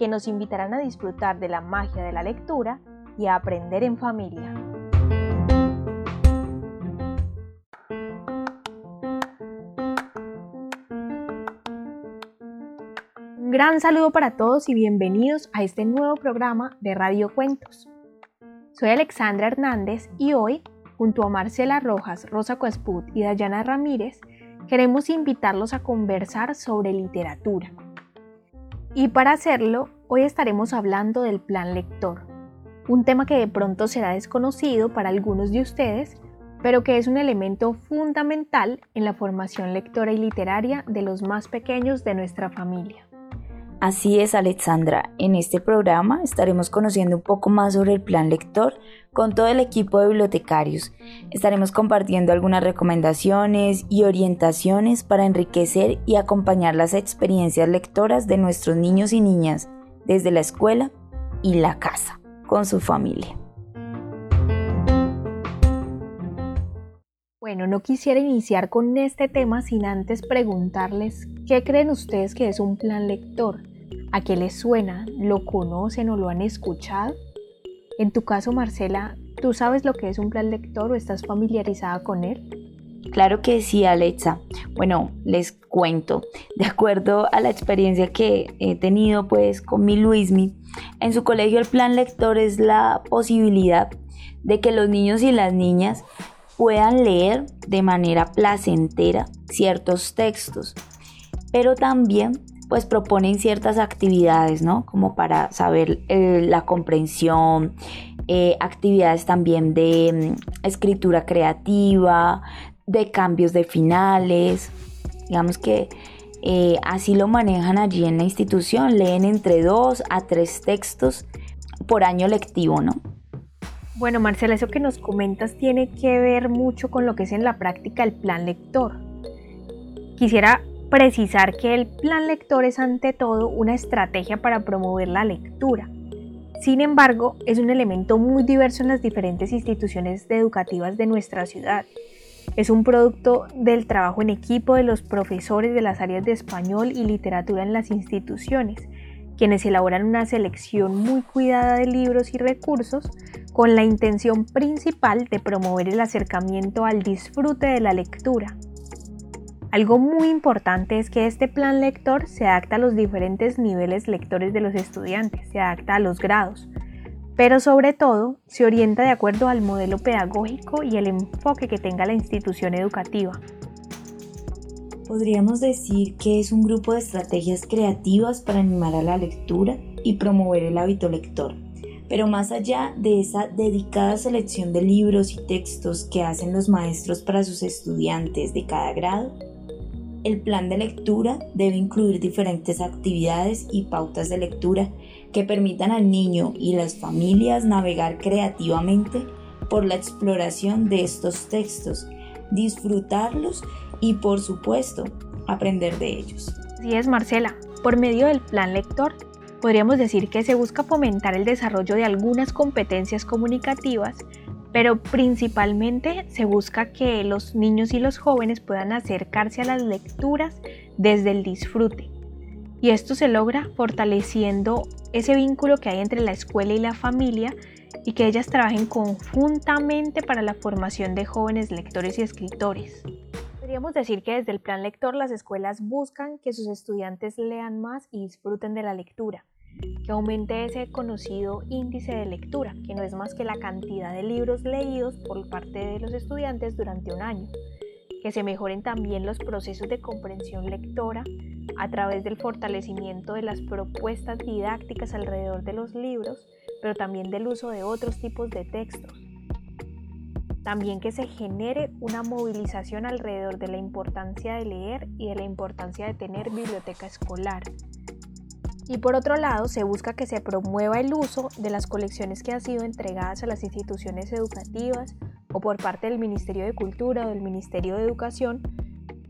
que nos invitarán a disfrutar de la magia de la lectura y a aprender en familia. Un gran saludo para todos y bienvenidos a este nuevo programa de Radio Cuentos. Soy Alexandra Hernández y hoy, junto a Marcela Rojas, Rosa Coesput y Dayana Ramírez, queremos invitarlos a conversar sobre literatura. Y para hacerlo, hoy estaremos hablando del plan lector, un tema que de pronto será desconocido para algunos de ustedes, pero que es un elemento fundamental en la formación lectora y literaria de los más pequeños de nuestra familia. Así es, Alexandra. En este programa estaremos conociendo un poco más sobre el plan lector con todo el equipo de bibliotecarios. Estaremos compartiendo algunas recomendaciones y orientaciones para enriquecer y acompañar las experiencias lectoras de nuestros niños y niñas desde la escuela y la casa, con su familia. Bueno, no quisiera iniciar con este tema sin antes preguntarles qué creen ustedes que es un plan lector. ¿A qué les suena? ¿Lo conocen o lo han escuchado? En tu caso, Marcela, ¿tú sabes lo que es un plan lector o estás familiarizada con él? Claro que sí, Alexa. Bueno, les cuento. De acuerdo a la experiencia que he tenido pues con mi Luismi, en su colegio el plan lector es la posibilidad de que los niños y las niñas puedan leer de manera placentera ciertos textos, pero también pues proponen ciertas actividades, ¿no? Como para saber eh, la comprensión, eh, actividades también de mm, escritura creativa, de cambios de finales, digamos que eh, así lo manejan allí en la institución, leen entre dos a tres textos por año lectivo, ¿no? Bueno, Marcela, eso que nos comentas tiene que ver mucho con lo que es en la práctica el plan lector. Quisiera precisar que el plan lector es ante todo una estrategia para promover la lectura. Sin embargo, es un elemento muy diverso en las diferentes instituciones educativas de nuestra ciudad. Es un producto del trabajo en equipo de los profesores de las áreas de español y literatura en las instituciones, quienes elaboran una selección muy cuidada de libros y recursos con la intención principal de promover el acercamiento al disfrute de la lectura. Algo muy importante es que este plan lector se adapta a los diferentes niveles lectores de los estudiantes, se adapta a los grados, pero sobre todo se orienta de acuerdo al modelo pedagógico y el enfoque que tenga la institución educativa. Podríamos decir que es un grupo de estrategias creativas para animar a la lectura y promover el hábito lector. Pero más allá de esa dedicada selección de libros y textos que hacen los maestros para sus estudiantes de cada grado, el plan de lectura debe incluir diferentes actividades y pautas de lectura que permitan al niño y las familias navegar creativamente por la exploración de estos textos, disfrutarlos y por supuesto aprender de ellos. Así es, Marcela. Por medio del plan lector, podríamos decir que se busca fomentar el desarrollo de algunas competencias comunicativas pero principalmente se busca que los niños y los jóvenes puedan acercarse a las lecturas desde el disfrute. Y esto se logra fortaleciendo ese vínculo que hay entre la escuela y la familia y que ellas trabajen conjuntamente para la formación de jóvenes lectores y escritores. Podríamos decir que desde el plan lector las escuelas buscan que sus estudiantes lean más y disfruten de la lectura que aumente ese conocido índice de lectura, que no es más que la cantidad de libros leídos por parte de los estudiantes durante un año, que se mejoren también los procesos de comprensión lectora a través del fortalecimiento de las propuestas didácticas alrededor de los libros, pero también del uso de otros tipos de textos. También que se genere una movilización alrededor de la importancia de leer y de la importancia de tener biblioteca escolar Y por otro lado, se busca que se promueva el uso de las colecciones que han sido entregadas a las instituciones educativas o por parte del Ministerio de Cultura o del Ministerio de Educación,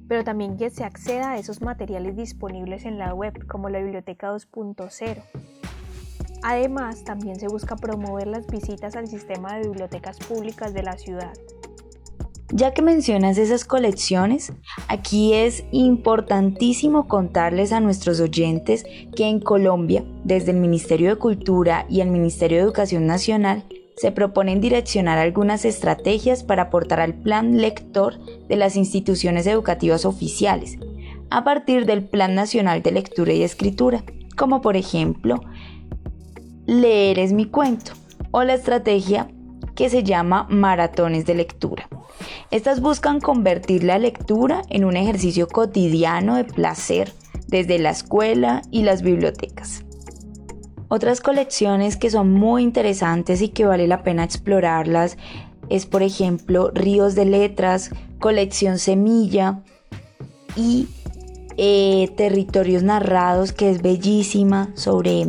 pero también que se acceda a esos materiales disponibles en la web, como la Biblioteca 2.0. Además, también se busca promover las visitas al sistema de bibliotecas públicas de la ciudad. Ya que mencionas esas colecciones, aquí es importantísimo contarles a nuestros oyentes que en Colombia, desde el Ministerio de Cultura y el Ministerio de Educación Nacional, se proponen direccionar algunas estrategias para aportar al plan lector de las instituciones educativas oficiales, a partir del Plan Nacional de Lectura y Escritura, como por ejemplo, Leer es mi cuento, o la estrategia que se llama Maratones de Lectura. Estas buscan convertir la lectura en un ejercicio cotidiano de placer desde la escuela y las bibliotecas. Otras colecciones que son muy interesantes y que vale la pena explorarlas es por ejemplo Ríos de Letras, Colección Semilla y eh, Territorios Narrados que es bellísima sobre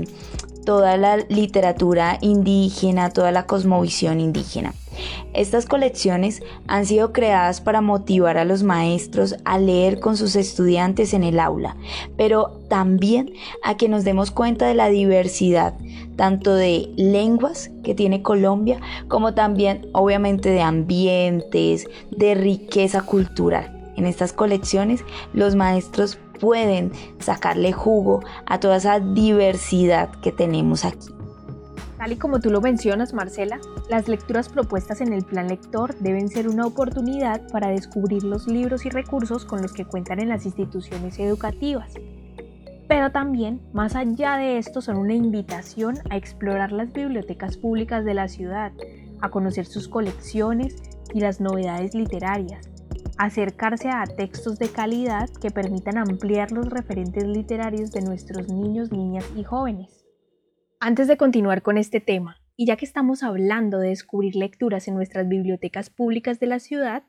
toda la literatura indígena, toda la cosmovisión indígena. Estas colecciones han sido creadas para motivar a los maestros a leer con sus estudiantes en el aula, pero también a que nos demos cuenta de la diversidad, tanto de lenguas que tiene Colombia, como también obviamente de ambientes, de riqueza cultural. En estas colecciones los maestros pueden sacarle jugo a toda esa diversidad que tenemos aquí. Tal y como tú lo mencionas, Marcela, las lecturas propuestas en el plan lector deben ser una oportunidad para descubrir los libros y recursos con los que cuentan en las instituciones educativas. Pero también, más allá de esto, son una invitación a explorar las bibliotecas públicas de la ciudad, a conocer sus colecciones y las novedades literarias, acercarse a textos de calidad que permitan ampliar los referentes literarios de nuestros niños, niñas y jóvenes. Antes de continuar con este tema, y ya que estamos hablando de descubrir lecturas en nuestras bibliotecas públicas de la ciudad,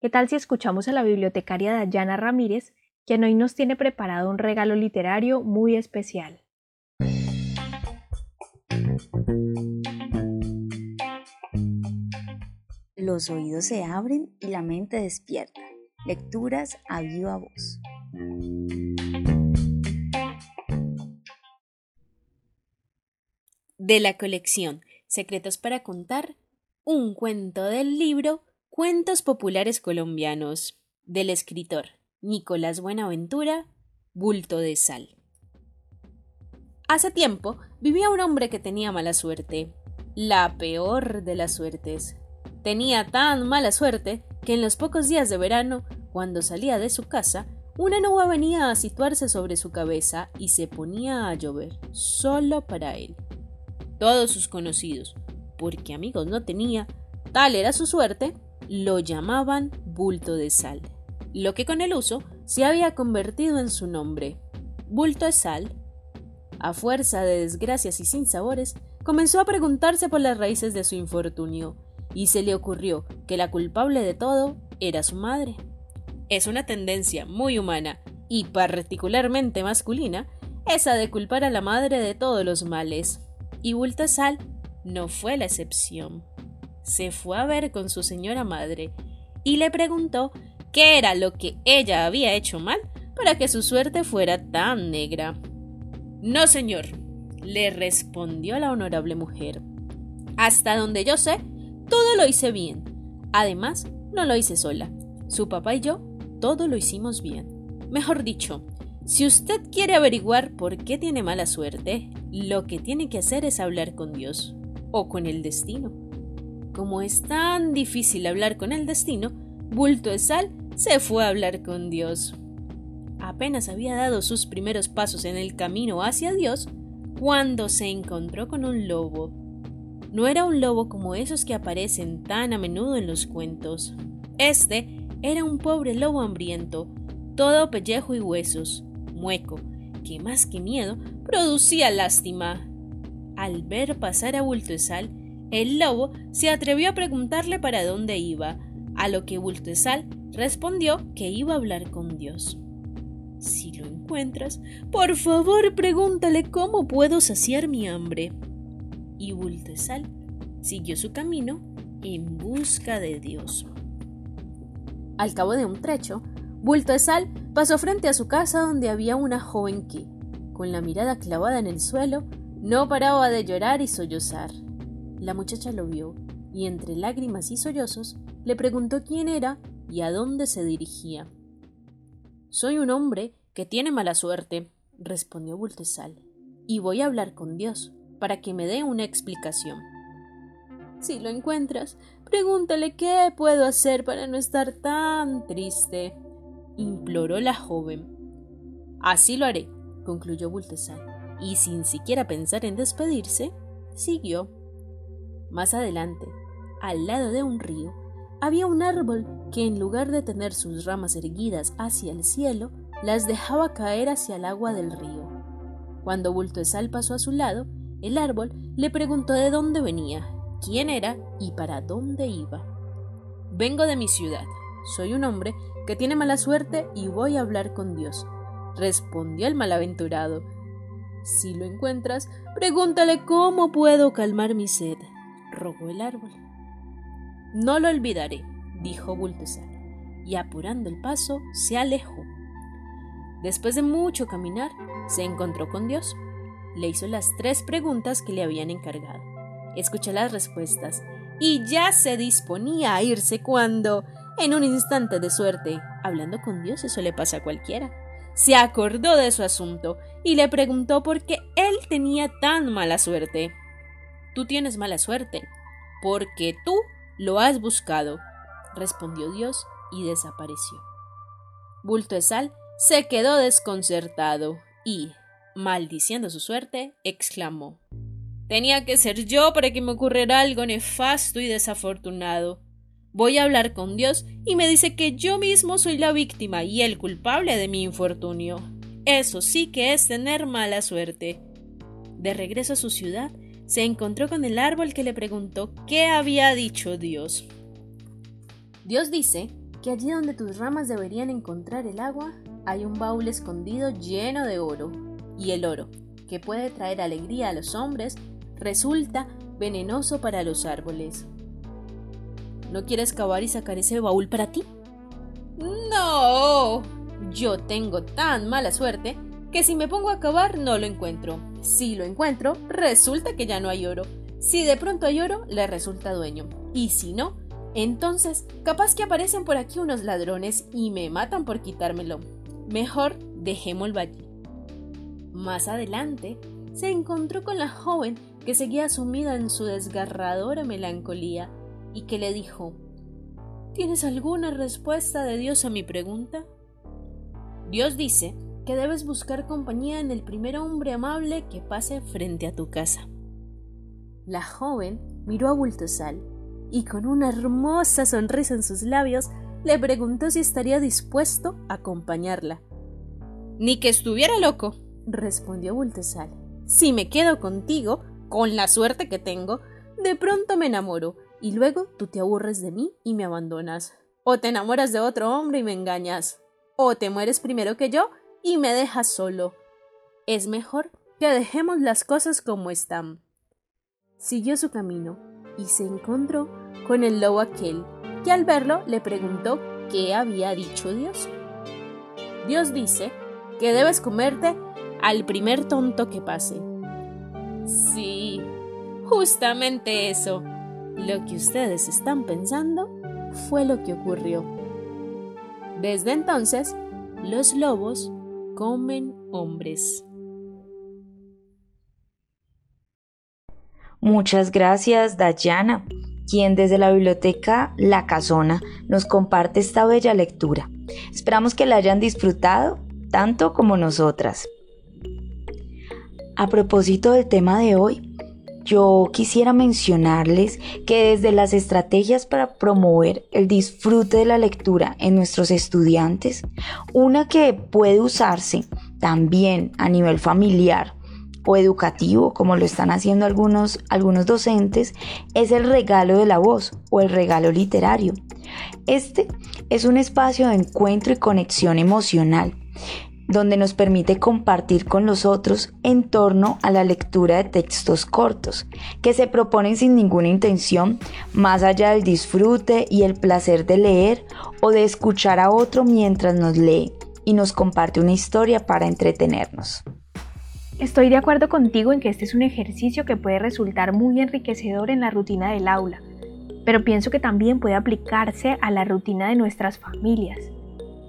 ¿qué tal si escuchamos a la bibliotecaria Dayana Ramírez, quien hoy nos tiene preparado un regalo literario muy especial? Los oídos se abren y la mente despierta. Lecturas a viva voz. de la colección Secretos para Contar, un cuento del libro Cuentos Populares Colombianos, del escritor Nicolás Buenaventura, Bulto de Sal. Hace tiempo vivía un hombre que tenía mala suerte, la peor de las suertes. Tenía tan mala suerte que en los pocos días de verano, cuando salía de su casa, una nube venía a situarse sobre su cabeza y se ponía a llover, solo para él todos sus conocidos, porque amigos no tenía, tal era su suerte, lo llamaban bulto de sal, lo que con el uso se había convertido en su nombre. Bulto de sal, a fuerza de desgracias y sinsabores, comenzó a preguntarse por las raíces de su infortunio, y se le ocurrió que la culpable de todo era su madre. Es una tendencia muy humana y particularmente masculina esa de culpar a la madre de todos los males y Bultasal no fue la excepción. Se fue a ver con su señora madre y le preguntó qué era lo que ella había hecho mal para que su suerte fuera tan negra. No, señor, le respondió la honorable mujer. Hasta donde yo sé, todo lo hice bien. Además, no lo hice sola. Su papá y yo, todo lo hicimos bien. Mejor dicho, si usted quiere averiguar por qué tiene mala suerte, lo que tiene que hacer es hablar con Dios o con el destino. Como es tan difícil hablar con el destino, Bulto de Sal se fue a hablar con Dios. Apenas había dado sus primeros pasos en el camino hacia Dios cuando se encontró con un lobo. No era un lobo como esos que aparecen tan a menudo en los cuentos. Este era un pobre lobo hambriento, todo pellejo y huesos, mueco, que más que miedo producía lástima. Al ver pasar a Bultesal, el lobo se atrevió a preguntarle para dónde iba, a lo que Bultesal respondió que iba a hablar con Dios. Si lo encuentras, por favor pregúntale cómo puedo saciar mi hambre. Y Bultesal siguió su camino en busca de Dios. Al cabo de un trecho, Bultesal pasó frente a su casa donde había una joven que, con la mirada clavada en el suelo, no paraba de llorar y sollozar. La muchacha lo vio y entre lágrimas y sollozos le preguntó quién era y a dónde se dirigía. Soy un hombre que tiene mala suerte, respondió Bultesal, y voy a hablar con Dios para que me dé una explicación. Si lo encuentras, pregúntale qué puedo hacer para no estar tan triste, imploró la joven. Así lo haré, concluyó Bultesal, y sin siquiera pensar en despedirse, siguió. Más adelante, al lado de un río, había un árbol que en lugar de tener sus ramas erguidas hacia el cielo, las dejaba caer hacia el agua del río. Cuando Bultesal pasó a su lado, el árbol le preguntó de dónde venía, quién era y para dónde iba. Vengo de mi ciudad. Soy un hombre que tiene mala suerte y voy a hablar con Dios, respondió el malaventurado. Si lo encuentras, pregúntale cómo puedo calmar mi sed, rogó el árbol. No lo olvidaré, dijo Bultesar, y apurando el paso se alejó. Después de mucho caminar, se encontró con Dios. Le hizo las tres preguntas que le habían encargado. Escuchó las respuestas y ya se disponía a irse cuando, en un instante de suerte, hablando con Dios eso le pasa a cualquiera, se acordó de su asunto y le preguntó por qué él tenía tan mala suerte. Tú tienes mala suerte, porque tú lo has buscado, respondió Dios y desapareció. Bulto de Sal se quedó desconcertado y, maldiciendo su suerte, exclamó Tenía que ser yo para que me ocurriera algo nefasto y desafortunado. Voy a hablar con Dios y me dice que yo mismo soy la víctima y el culpable de mi infortunio. Eso sí que es tener mala suerte. De regreso a su ciudad, se encontró con el árbol que le preguntó qué había dicho Dios. Dios dice que allí donde tus ramas deberían encontrar el agua, hay un baúl escondido lleno de oro, y el oro, que puede traer alegría a los hombres, resulta venenoso para los árboles. ¿No quieres cavar y sacar ese baúl para ti? No. Yo tengo tan mala suerte que si me pongo a cavar no lo encuentro. Si lo encuentro, resulta que ya no hay oro. Si de pronto hay oro, le resulta dueño. Y si no, entonces capaz que aparecen por aquí unos ladrones y me matan por quitármelo. Mejor dejémoslo allí. Más adelante, se encontró con la joven que seguía sumida en su desgarradora melancolía y que le dijo ¿Tienes alguna respuesta de Dios a mi pregunta? Dios dice que debes buscar compañía en el primer hombre amable que pase frente a tu casa. La joven miró a Bultosal y con una hermosa sonrisa en sus labios le preguntó si estaría dispuesto a acompañarla. Ni que estuviera loco, respondió Bultosal. Si me quedo contigo, con la suerte que tengo, de pronto me enamoro y luego tú te aburres de mí y me abandonas. O te enamoras de otro hombre y me engañas. O te mueres primero que yo y me dejas solo. Es mejor que dejemos las cosas como están. Siguió su camino y se encontró con el lobo aquel, que al verlo le preguntó qué había dicho Dios. Dios dice que debes comerte al primer tonto que pase. Sí, justamente eso. Lo que ustedes están pensando fue lo que ocurrió. Desde entonces, los lobos comen hombres. Muchas gracias, Dayana, quien desde la biblioteca La Casona nos comparte esta bella lectura. Esperamos que la hayan disfrutado tanto como nosotras. A propósito del tema de hoy, yo quisiera mencionarles que desde las estrategias para promover el disfrute de la lectura en nuestros estudiantes, una que puede usarse también a nivel familiar o educativo, como lo están haciendo algunos, algunos docentes, es el regalo de la voz o el regalo literario. Este es un espacio de encuentro y conexión emocional donde nos permite compartir con los otros en torno a la lectura de textos cortos, que se proponen sin ninguna intención, más allá del disfrute y el placer de leer o de escuchar a otro mientras nos lee y nos comparte una historia para entretenernos. Estoy de acuerdo contigo en que este es un ejercicio que puede resultar muy enriquecedor en la rutina del aula, pero pienso que también puede aplicarse a la rutina de nuestras familias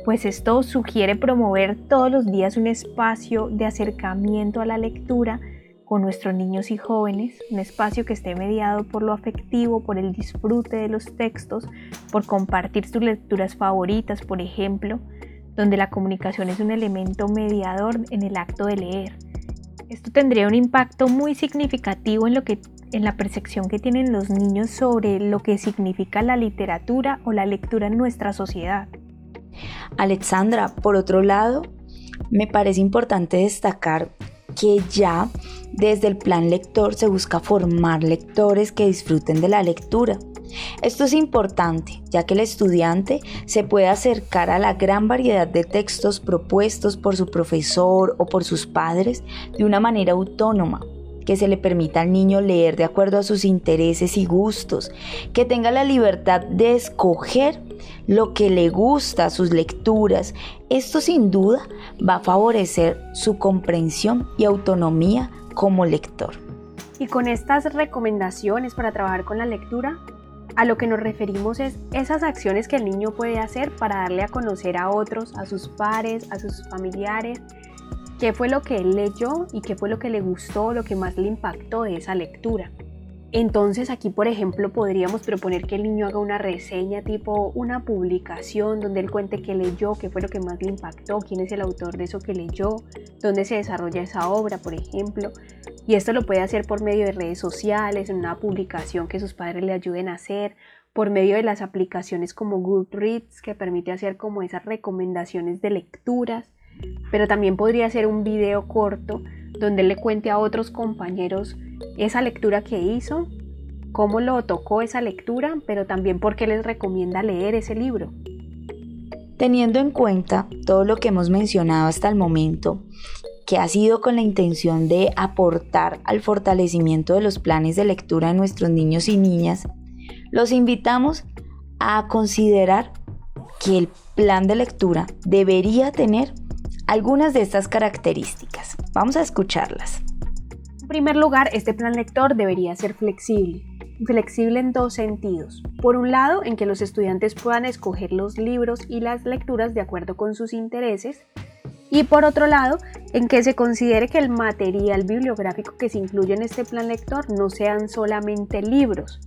pues esto sugiere promover todos los días un espacio de acercamiento a la lectura con nuestros niños y jóvenes, un espacio que esté mediado por lo afectivo, por el disfrute de los textos, por compartir sus lecturas favoritas, por ejemplo, donde la comunicación es un elemento mediador en el acto de leer. Esto tendría un impacto muy significativo en lo que en la percepción que tienen los niños sobre lo que significa la literatura o la lectura en nuestra sociedad. Alexandra, por otro lado, me parece importante destacar que ya desde el plan lector se busca formar lectores que disfruten de la lectura. Esto es importante, ya que el estudiante se puede acercar a la gran variedad de textos propuestos por su profesor o por sus padres de una manera autónoma, que se le permita al niño leer de acuerdo a sus intereses y gustos, que tenga la libertad de escoger lo que le gusta, sus lecturas. Esto sin duda va a favorecer su comprensión y autonomía como lector. Y con estas recomendaciones para trabajar con la lectura, a lo que nos referimos es esas acciones que el niño puede hacer para darle a conocer a otros, a sus pares, a sus familiares, qué fue lo que él leyó y qué fue lo que le gustó, lo que más le impactó de esa lectura. Entonces aquí, por ejemplo, podríamos proponer que el niño haga una reseña tipo una publicación donde él cuente qué leyó, qué fue lo que más le impactó, quién es el autor de eso que leyó, dónde se desarrolla esa obra, por ejemplo. Y esto lo puede hacer por medio de redes sociales, en una publicación que sus padres le ayuden a hacer, por medio de las aplicaciones como Goodreads que permite hacer como esas recomendaciones de lecturas pero también podría ser un video corto donde le cuente a otros compañeros esa lectura que hizo, cómo lo tocó esa lectura, pero también por qué les recomienda leer ese libro. Teniendo en cuenta todo lo que hemos mencionado hasta el momento, que ha sido con la intención de aportar al fortalecimiento de los planes de lectura de nuestros niños y niñas, los invitamos a considerar que el plan de lectura debería tener algunas de estas características. Vamos a escucharlas. En primer lugar, este plan lector debería ser flexible. Flexible en dos sentidos. Por un lado, en que los estudiantes puedan escoger los libros y las lecturas de acuerdo con sus intereses. Y por otro lado, en que se considere que el material bibliográfico que se incluye en este plan lector no sean solamente libros,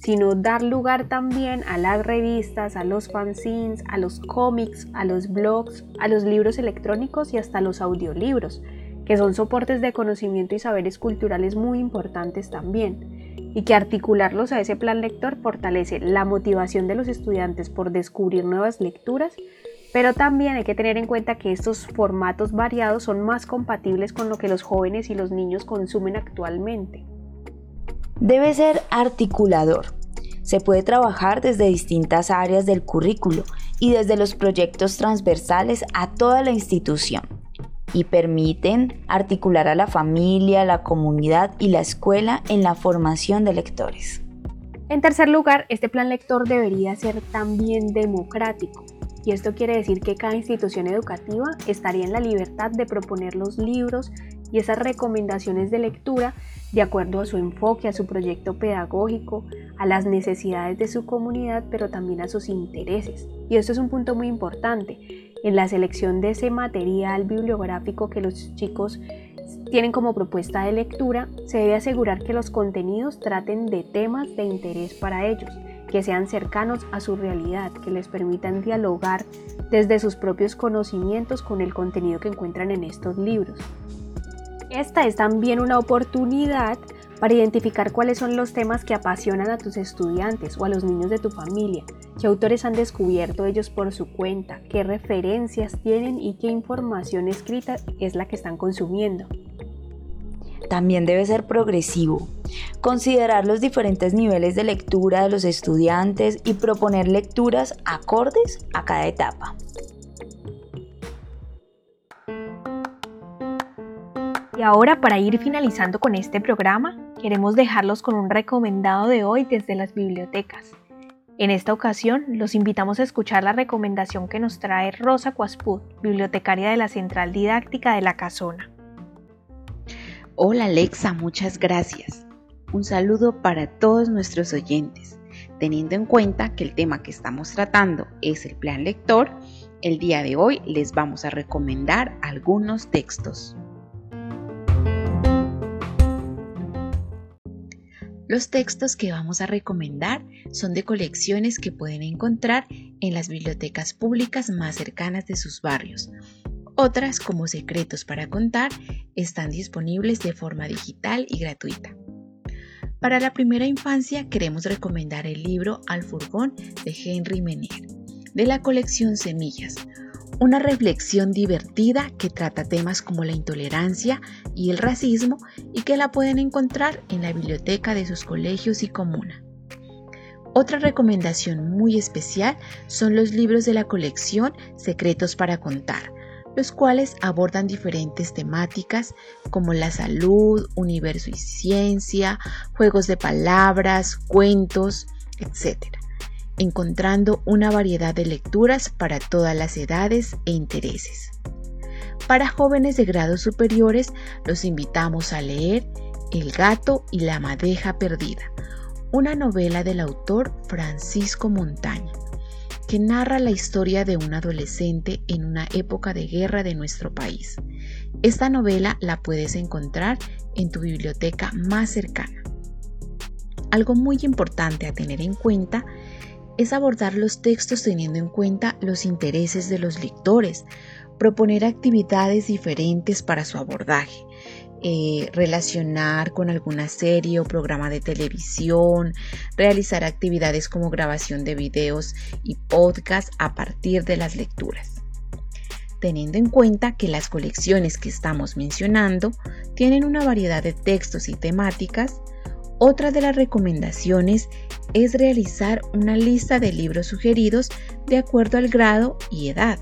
sino dar lugar también a las revistas, a los fanzines, a los cómics, a los blogs, a los libros electrónicos y hasta los audiolibros, que son soportes de conocimiento y saberes culturales muy importantes también, y que articularlos a ese plan lector fortalece la motivación de los estudiantes por descubrir nuevas lecturas, pero también hay que tener en cuenta que estos formatos variados son más compatibles con lo que los jóvenes y los niños consumen actualmente debe ser articulador. Se puede trabajar desde distintas áreas del currículo y desde los proyectos transversales a toda la institución y permiten articular a la familia, la comunidad y la escuela en la formación de lectores. En tercer lugar, este plan lector debería ser también democrático. Y esto quiere decir que cada institución educativa estaría en la libertad de proponer los libros y esas recomendaciones de lectura de acuerdo a su enfoque, a su proyecto pedagógico, a las necesidades de su comunidad, pero también a sus intereses. Y esto es un punto muy importante. En la selección de ese material bibliográfico que los chicos tienen como propuesta de lectura, se debe asegurar que los contenidos traten de temas de interés para ellos, que sean cercanos a su realidad, que les permitan dialogar desde sus propios conocimientos con el contenido que encuentran en estos libros. Esta es también una oportunidad para identificar cuáles son los temas que apasionan a tus estudiantes o a los niños de tu familia, qué autores han descubierto ellos por su cuenta, qué referencias tienen y qué información escrita es la que están consumiendo. También debe ser progresivo, considerar los diferentes niveles de lectura de los estudiantes y proponer lecturas acordes a cada etapa. Y ahora para ir finalizando con este programa, queremos dejarlos con un recomendado de hoy desde las bibliotecas. En esta ocasión, los invitamos a escuchar la recomendación que nos trae Rosa Cuasput, bibliotecaria de la Central Didáctica de la Casona. Hola Alexa, muchas gracias. Un saludo para todos nuestros oyentes. Teniendo en cuenta que el tema que estamos tratando es el plan lector, el día de hoy les vamos a recomendar algunos textos. Los textos que vamos a recomendar son de colecciones que pueden encontrar en las bibliotecas públicas más cercanas de sus barrios. Otras, como Secretos para Contar, están disponibles de forma digital y gratuita. Para la primera infancia queremos recomendar el libro Al furgón de Henry Menier, de la colección Semillas, una reflexión divertida que trata temas como la intolerancia y el racismo y que la pueden encontrar en la biblioteca de sus colegios y comuna. Otra recomendación muy especial son los libros de la colección Secretos para Contar, los cuales abordan diferentes temáticas como la salud, universo y ciencia, juegos de palabras, cuentos, etc encontrando una variedad de lecturas para todas las edades e intereses. Para jóvenes de grados superiores, los invitamos a leer El gato y la madeja perdida, una novela del autor Francisco Montaña, que narra la historia de un adolescente en una época de guerra de nuestro país. Esta novela la puedes encontrar en tu biblioteca más cercana. Algo muy importante a tener en cuenta es abordar los textos teniendo en cuenta los intereses de los lectores, proponer actividades diferentes para su abordaje, eh, relacionar con alguna serie o programa de televisión, realizar actividades como grabación de videos y podcast a partir de las lecturas. Teniendo en cuenta que las colecciones que estamos mencionando tienen una variedad de textos y temáticas, otra de las recomendaciones es realizar una lista de libros sugeridos de acuerdo al grado y edad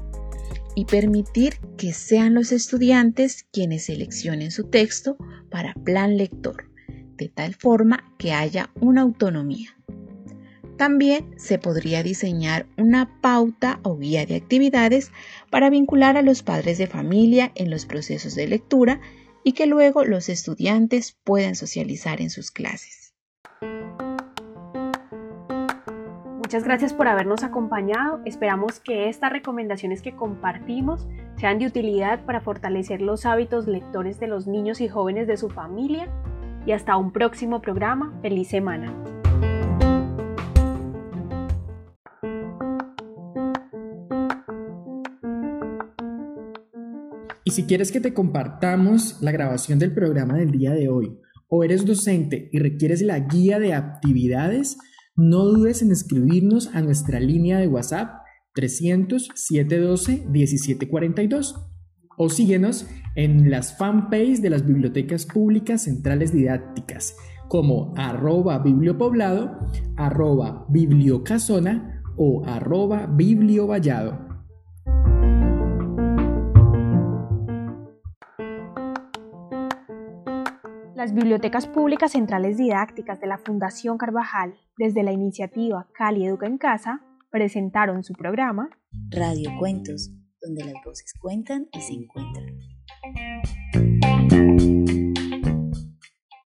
y permitir que sean los estudiantes quienes seleccionen su texto para plan lector, de tal forma que haya una autonomía. También se podría diseñar una pauta o guía de actividades para vincular a los padres de familia en los procesos de lectura y que luego los estudiantes puedan socializar en sus clases. Muchas gracias por habernos acompañado. Esperamos que estas recomendaciones que compartimos sean de utilidad para fortalecer los hábitos lectores de los niños y jóvenes de su familia. Y hasta un próximo programa. Feliz semana. Y si quieres que te compartamos la grabación del programa del día de hoy, o eres docente y requieres la guía de actividades, no dudes en escribirnos a nuestra línea de WhatsApp 300 712 1742 o síguenos en las fanpages de las bibliotecas públicas centrales didácticas como arroba bibliopoblado, arroba bibliocasona o arroba bibliovallado. Las bibliotecas públicas centrales didácticas de la Fundación Carvajal, desde la iniciativa Cali Educa en Casa, presentaron su programa Radio Cuentos, donde las voces cuentan y se encuentran.